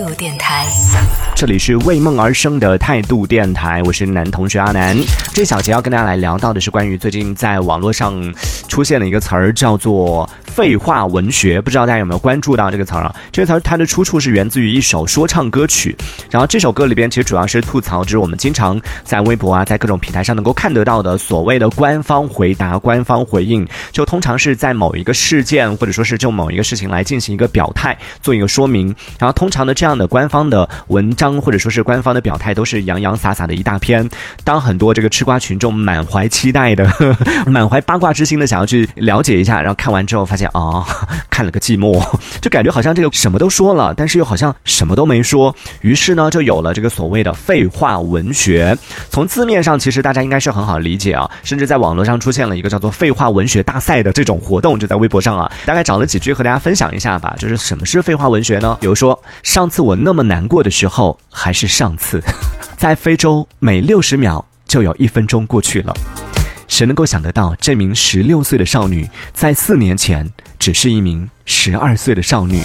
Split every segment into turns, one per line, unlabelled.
度电台，
这里是为梦而生的态度电台，我是男同学阿南。这小节要跟大家来聊到的是关于最近在网络上出现了一个词儿，叫做废话文学。不知道大家有没有关注到这个词儿啊？这个词儿它的出处是源自于一首说唱歌曲，然后这首歌里边其实主要是吐槽，就是我们经常在微博啊，在各种平台上能够看得到的所谓的官方回答、官方回应，就通常是在某一个事件或者说是就某一个事情来进行一个表态，做一个说明。然后通常的这样的官方的文章或者说是官方的表态都是洋洋洒洒的一大篇。当很多这个吃瓜群众满怀期待的、满怀八卦之心的想要去了解一下，然后看完之后发现啊，看了个寂寞，就感觉好像这个什么都说了，但是又好像什么都没说。于是呢，就有了这个所谓的废话文学。从字面上，其实大家应该是很好理解啊，甚至在网络上出现了一个叫做“废话文学大赛”的这种活动，就在微博上啊，大概找了几句和大家分享一下吧。就是什么是废话文学呢？比如说，上次我那么难过的时候，还是上次，在非洲每六十秒就有一分钟过去了。谁能够想得到，这名十六岁的少女在四年前只是一名十二岁的少女？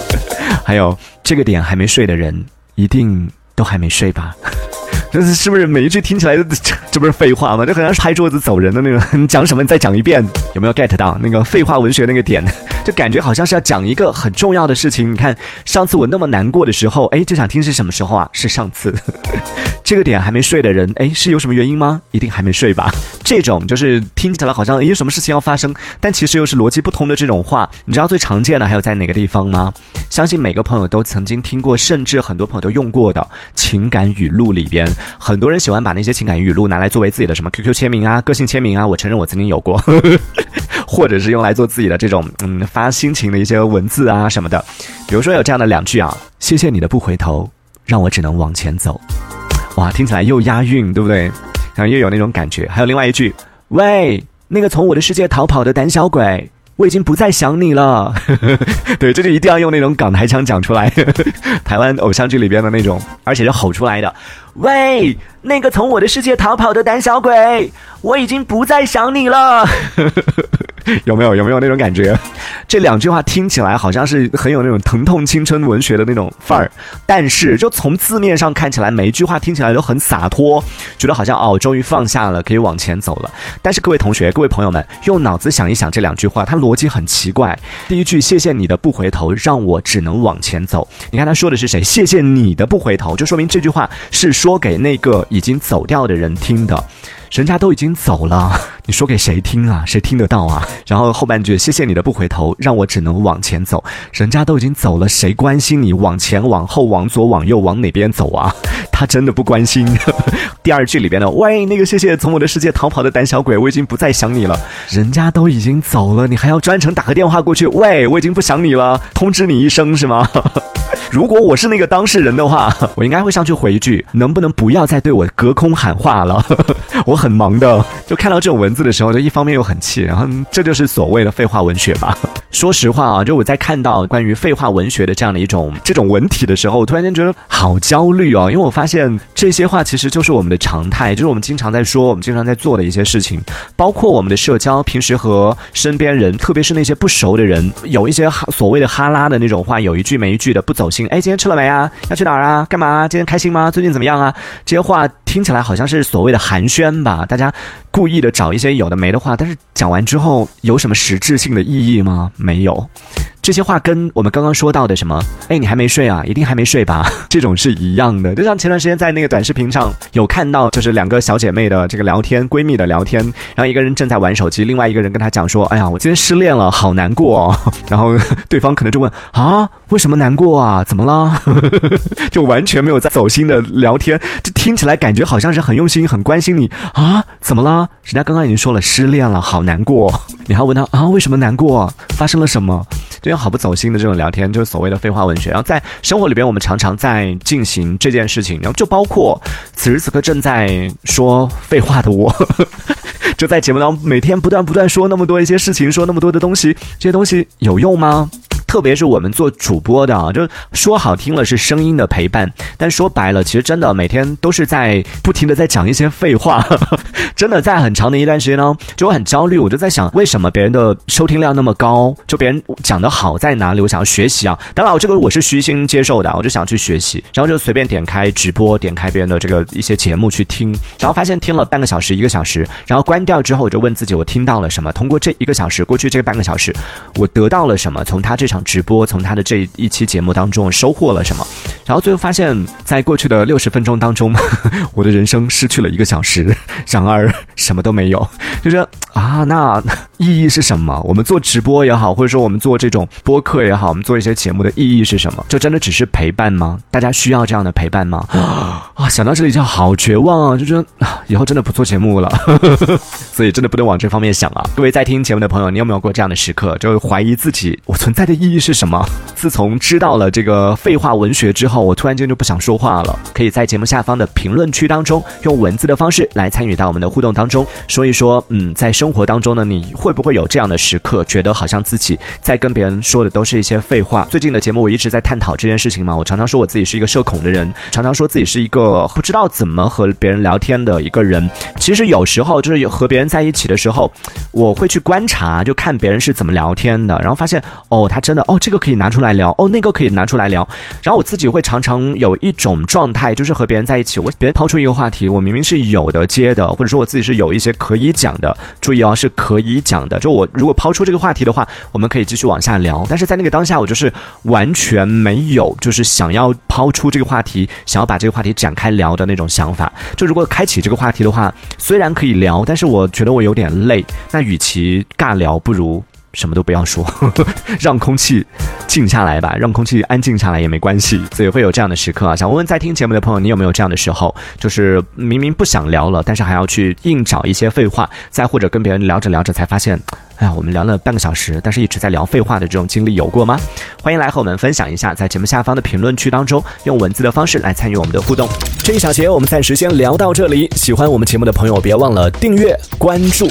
还有这个点还没睡的人，一定都还没睡吧？这是不是每一句听起来这这不是废话吗？这好像是拍桌子走人的那种。你讲什么？你再讲一遍，有没有 get 到那个废话文学那个点？就感觉好像是要讲一个很重要的事情。你看，上次我那么难过的时候，哎，就想听是什么时候啊？是上次。这个点还没睡的人，哎，是有什么原因吗？一定还没睡吧？这种就是听起来好像有什么事情要发生，但其实又是逻辑不通的这种话，你知道最常见的还有在哪个地方吗？相信每个朋友都曾经听过，甚至很多朋友都用过的情感语录里边，很多人喜欢把那些情感语录拿来作为自己的什么 QQ 签名啊、个性签名啊。我承认我曾经有过，或者是用来做自己的这种嗯发心情的一些文字啊什么的。比如说有这样的两句啊：谢谢你的不回头，让我只能往前走。哇，听起来又押韵，对不对？然后又有那种感觉。还有另外一句，喂，那个从我的世界逃跑的胆小鬼，我已经不再想你了。对，这就一定要用那种港台腔讲出来，台湾偶像剧里边的那种，而且是吼出来的。喂，那个从我的世界逃跑的胆小鬼，我已经不再想你了。有没有有没有那种感觉？这两句话听起来好像是很有那种疼痛青春文学的那种范儿，但是就从字面上看起来，每一句话听起来都很洒脱，觉得好像哦，终于放下了，可以往前走了。但是各位同学、各位朋友们，用脑子想一想这两句话，它逻辑很奇怪。第一句，谢谢你的不回头，让我只能往前走。你看他说的是谁？谢谢你的不回头，就说明这句话是说给那个已经走掉的人听的。人家都已经走了，你说给谁听啊？谁听得到啊？然后后半句，谢谢你的不回头，让我只能往前走。人家都已经走了，谁关心你往前、往后、往左、往右、往哪边走啊？他真的不关心。第二句里边的，喂，那个谢谢从我的世界逃跑的胆小鬼，我已经不再想你了。人家都已经走了，你还要专程打个电话过去？喂，我已经不想你了，通知你一声是吗？如果我是那个当事人的话，我应该会上去回一句：能不能不要再对我隔空喊话了？我很忙的。就看到这种文字的时候，就一方面又很气，然后这就是所谓的废话文学吧。说实话啊，就我在看到关于废话文学的这样的一种这种文体的时候，我突然间觉得好焦虑哦，因为我发现这些话其实就是我们的常态，就是我们经常在说、我们经常在做的一些事情，包括我们的社交，平时和身边人，特别是那些不熟的人，有一些哈所谓的哈拉的那种话，有一句没一句的不走心哎，今天吃了没啊？要去哪儿啊？干嘛？今天开心吗？最近怎么样啊？这些话听起来好像是所谓的寒暄吧？大家故意的找一些有的没的话，但是讲完之后有什么实质性的意义吗？没有。这些话跟我们刚刚说到的什么，哎，你还没睡啊？一定还没睡吧？这种是一样的。就像前段时间在那个短视频上有看到，就是两个小姐妹的这个聊天，闺蜜的聊天，然后一个人正在玩手机，另外一个人跟她讲说，哎呀，我今天失恋了，好难过。哦。然后对方可能就问啊，为什么难过啊？怎么了？就完全没有在走心的聊天，这听起来感觉好像是很用心、很关心你啊？怎么了？人家刚刚已经说了失恋了，好难过，你还问他啊，为什么难过？发生了什么？这样好不走心的这种聊天，就是所谓的废话文学。然后在生活里边，我们常常在进行这件事情，然后就包括此时此刻正在说废话的我，就在节目当中每天不断不断说那么多一些事情，说那么多的东西，这些东西有用吗？特别是我们做主播的啊，就说好听了是声音的陪伴，但说白了，其实真的每天都是在不停的在讲一些废话。真的在很长的一段时间呢，就我很焦虑。我就在想，为什么别人的收听量那么高？就别人讲的好在哪里？我想要学习啊。当然，我这个我是虚心接受的，我就想去学习，然后就随便点开直播，点开别人的这个一些节目去听，然后发现听了半个小时、一个小时，然后关掉之后，我就问自己，我听到了什么？通过这一个小时，过去这半个小时，我得到了什么？从他这场直播，从他的这一期节目当中收获了什么？然后最后发现，在过去的六十分钟当中，我的人生失去了一个小时。然而。什么都没有，就是啊，那意义是什么？我们做直播也好，或者说我们做这种播客也好，我们做一些节目的意义是什么？就真的只是陪伴吗？大家需要这样的陪伴吗？啊，想到这里就好绝望啊！就觉得以后真的不做节目了，所以真的不能往这方面想啊！各位在听节目的朋友，你有没有过这样的时刻，就怀疑自己我存在的意义是什么？自从知道了这个废话文学之后，我突然间就不想说话了。可以在节目下方的评论区当中，用文字的方式来参与到我们的互动当中。说一说，嗯，在生活当中呢，你会不会有这样的时刻，觉得好像自己在跟别人说的都是一些废话？最近的节目我一直在探讨这件事情嘛，我常常说我自己是一个社恐的人，常常说自己是一个不知道怎么和别人聊天的一个人。其实有时候就是和别人在一起的时候，我会去观察，就看别人是怎么聊天的，然后发现哦，他真哦，这个可以拿出来聊，哦，那个可以拿出来聊。然后我自己会常常有一种状态，就是和别人在一起，我别人抛出一个话题，我明明是有的接的，或者说我自己是有。一些可以讲的，注意哦，是可以讲的。就我如果抛出这个话题的话，我们可以继续往下聊。但是在那个当下，我就是完全没有，就是想要抛出这个话题，想要把这个话题展开聊的那种想法。就如果开启这个话题的话，虽然可以聊，但是我觉得我有点累。那与其尬聊，不如。什么都不要说，让空气静下来吧，让空气安静下来也没关系，所以会有这样的时刻啊。想问问在听节目的朋友，你有没有这样的时候？就是明明不想聊了，但是还要去硬找一些废话，再或者跟别人聊着聊着才发现。哎呀，我们聊了半个小时，但是一直在聊废话的这种经历有过吗？欢迎来和我们分享一下，在节目下方的评论区当中，用文字的方式来参与我们的互动。这一小节我们暂时先聊到这里，喜欢我们节目的朋友别忘了订阅关注。